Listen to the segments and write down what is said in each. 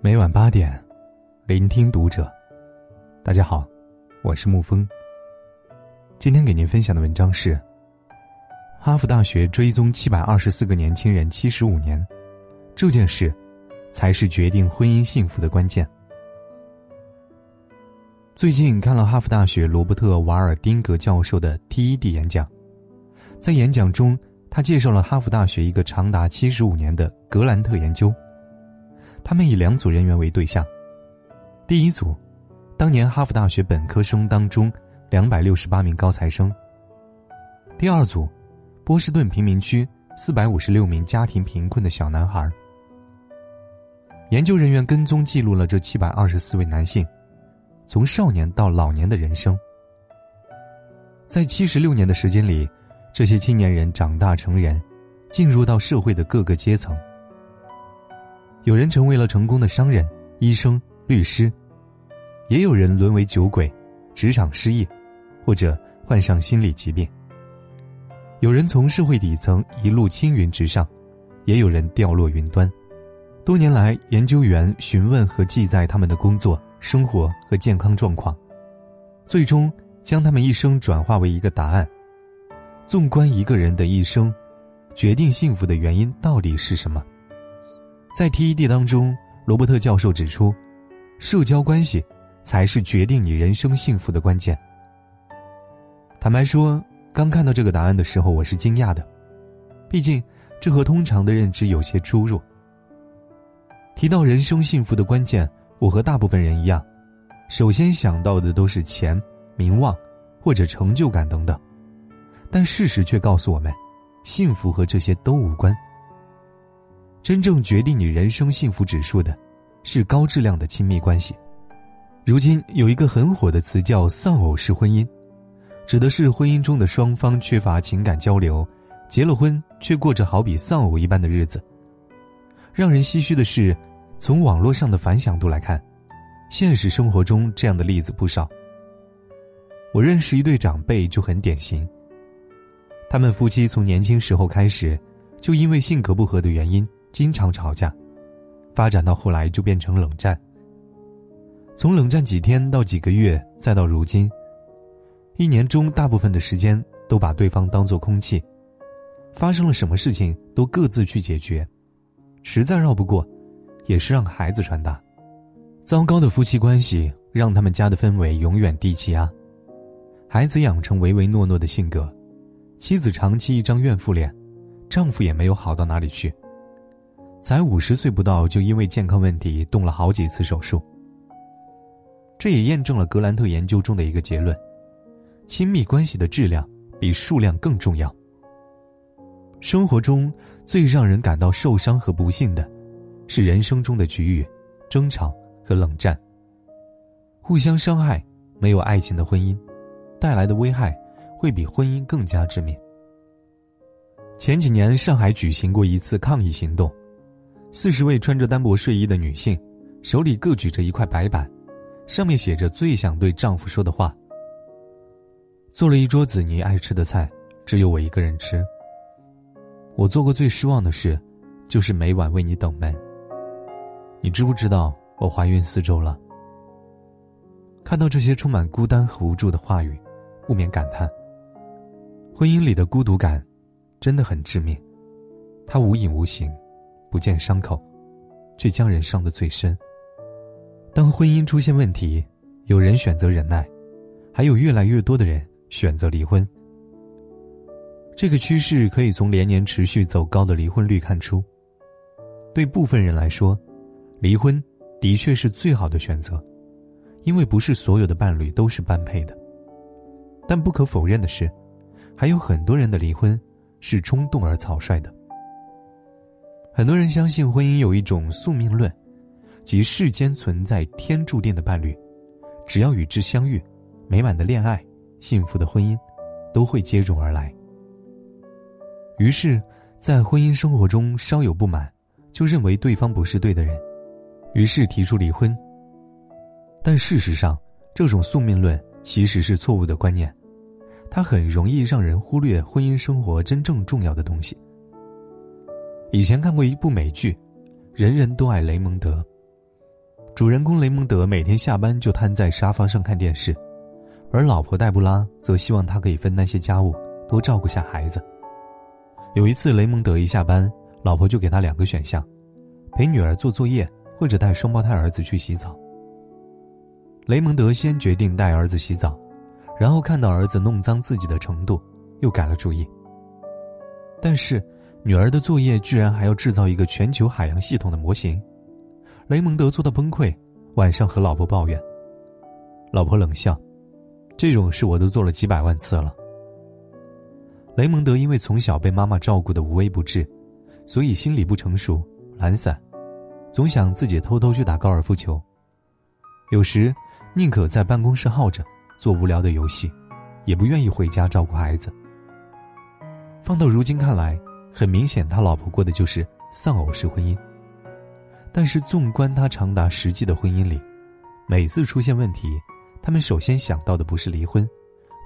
每晚八点，聆听读者。大家好，我是沐风。今天给您分享的文章是：哈佛大学追踪七百二十四个年轻人七十五年，这件事才是决定婚姻幸福的关键。最近看了哈佛大学罗伯特·瓦尔丁格教授的 TED 演讲，在演讲中，他介绍了哈佛大学一个长达七十五年的格兰特研究。他们以两组人员为对象，第一组，当年哈佛大学本科生当中两百六十八名高材生；第二组，波士顿贫民区四百五十六名家庭贫困的小男孩。研究人员跟踪记录了这七百二十四位男性，从少年到老年的人生。在七十六年的时间里，这些青年人长大成人，进入到社会的各个阶层。有人成为了成功的商人、医生、律师，也有人沦为酒鬼、职场失意，或者患上心理疾病。有人从社会底层一路青云直上，也有人掉落云端。多年来，研究员询问和记载他们的工作、生活和健康状况，最终将他们一生转化为一个答案。纵观一个人的一生，决定幸福的原因到底是什么？在 TED 当中，罗伯特教授指出，社交关系才是决定你人生幸福的关键。坦白说，刚看到这个答案的时候，我是惊讶的，毕竟这和通常的认知有些出入。提到人生幸福的关键，我和大部分人一样，首先想到的都是钱、名望或者成就感等等，但事实却告诉我们，幸福和这些都无关。真正决定你人生幸福指数的，是高质量的亲密关系。如今有一个很火的词叫“丧偶式婚姻”，指的是婚姻中的双方缺乏情感交流，结了婚却过着好比丧偶一般的日子。让人唏嘘的是，从网络上的反响度来看，现实生活中这样的例子不少。我认识一对长辈就很典型。他们夫妻从年轻时候开始，就因为性格不合的原因。经常吵架，发展到后来就变成冷战。从冷战几天到几个月，再到如今，一年中大部分的时间都把对方当作空气，发生了什么事情都各自去解决，实在绕不过，也是让孩子传达。糟糕的夫妻关系让他们家的氛围永远低气压，孩子养成唯唯诺诺的性格，妻子长期一张怨妇脸，丈夫也没有好到哪里去。才五十岁不到，就因为健康问题动了好几次手术。这也验证了格兰特研究中的一个结论：亲密关系的质量比数量更重要。生活中最让人感到受伤和不幸的，是人生中的局域、争吵和冷战。互相伤害，没有爱情的婚姻，带来的危害会比婚姻更加致命。前几年，上海举行过一次抗议行动。四十位穿着单薄睡衣的女性，手里各举着一块白板，上面写着最想对丈夫说的话。做了一桌子你爱吃的菜，只有我一个人吃。我做过最失望的事，就是每晚为你等门。你知不知道我怀孕四周了？看到这些充满孤单和无助的话语，不免感叹：婚姻里的孤独感，真的很致命，它无影无形。不见伤口，却将人伤得最深。当婚姻出现问题，有人选择忍耐，还有越来越多的人选择离婚。这个趋势可以从连年持续走高的离婚率看出。对部分人来说，离婚的确是最好的选择，因为不是所有的伴侣都是般配的。但不可否认的是，还有很多人的离婚是冲动而草率的。很多人相信婚姻有一种宿命论，即世间存在天注定的伴侣，只要与之相遇，美满的恋爱、幸福的婚姻，都会接踵而来。于是，在婚姻生活中稍有不满，就认为对方不是对的人，于是提出离婚。但事实上，这种宿命论其实是错误的观念，它很容易让人忽略婚姻生活真正重要的东西。以前看过一部美剧，《人人都爱雷蒙德》，主人公雷蒙德每天下班就瘫在沙发上看电视，而老婆黛布拉则希望他可以分担些家务，多照顾下孩子。有一次，雷蒙德一下班，老婆就给他两个选项：陪女儿做作业，或者带双胞胎儿子去洗澡。雷蒙德先决定带儿子洗澡，然后看到儿子弄脏自己的程度，又改了主意。但是，女儿的作业居然还要制造一个全球海洋系统的模型，雷蒙德做到崩溃，晚上和老婆抱怨。老婆冷笑：“这种事我都做了几百万次了。”雷蒙德因为从小被妈妈照顾的无微不至，所以心理不成熟、懒散，总想自己偷偷去打高尔夫球。有时。宁可在办公室耗着，做无聊的游戏，也不愿意回家照顾孩子。放到如今看来，很明显他老婆过的就是丧偶式婚姻。但是纵观他长达十季的婚姻里，每次出现问题，他们首先想到的不是离婚，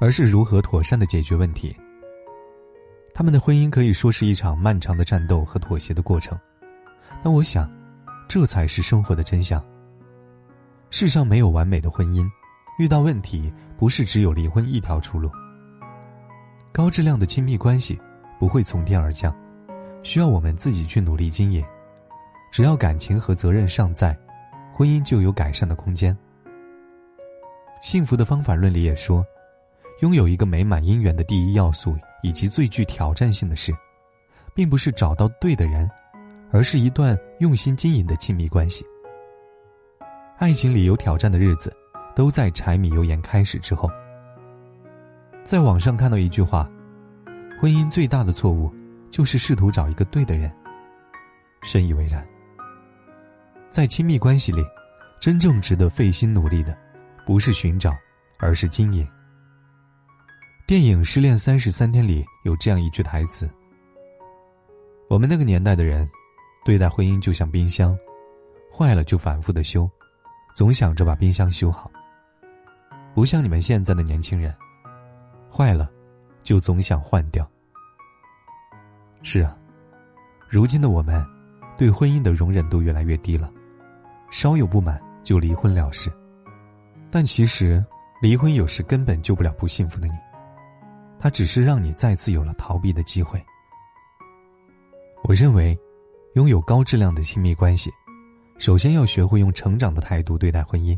而是如何妥善的解决问题。他们的婚姻可以说是一场漫长的战斗和妥协的过程，但我想，这才是生活的真相。世上没有完美的婚姻，遇到问题不是只有离婚一条出路。高质量的亲密关系不会从天而降，需要我们自己去努力经营。只要感情和责任尚在，婚姻就有改善的空间。幸福的方法论里也说，拥有一个美满姻缘的第一要素以及最具挑战性的事，并不是找到对的人，而是一段用心经营的亲密关系。爱情里有挑战的日子，都在柴米油盐开始之后。在网上看到一句话：“婚姻最大的错误，就是试图找一个对的人。”深以为然。在亲密关系里，真正值得费心努力的，不是寻找，而是经营。电影《失恋三十三天》里有这样一句台词：“我们那个年代的人，对待婚姻就像冰箱，坏了就反复的修。”总想着把冰箱修好，不像你们现在的年轻人，坏了就总想换掉。是啊，如今的我们，对婚姻的容忍度越来越低了，稍有不满就离婚了事。但其实，离婚有时根本救不了不幸福的你，它只是让你再次有了逃避的机会。我认为，拥有高质量的亲密关系。首先要学会用成长的态度对待婚姻，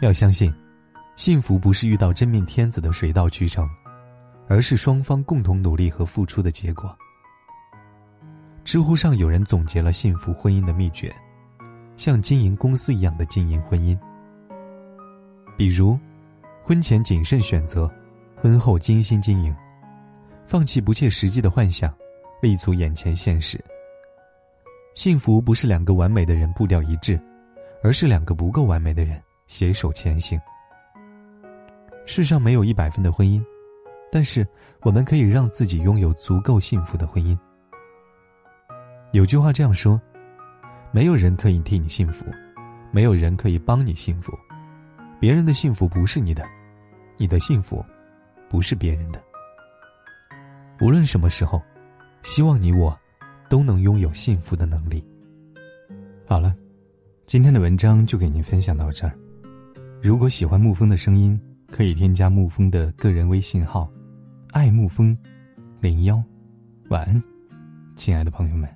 要相信，幸福不是遇到真命天子的水到渠成，而是双方共同努力和付出的结果。知乎上有人总结了幸福婚姻的秘诀，像经营公司一样的经营婚姻。比如，婚前谨慎选择，婚后精心经营，放弃不切实际的幻想，立足眼前现实。幸福不是两个完美的人步调一致，而是两个不够完美的人携手前行。世上没有一百分的婚姻，但是我们可以让自己拥有足够幸福的婚姻。有句话这样说：没有人可以替你幸福，没有人可以帮你幸福，别人的幸福不是你的，你的幸福不是别人的。无论什么时候，希望你我。都能拥有幸福的能力。好了，今天的文章就给您分享到这儿。如果喜欢沐风的声音，可以添加沐风的个人微信号“爱沐风零幺”。晚安，亲爱的朋友们。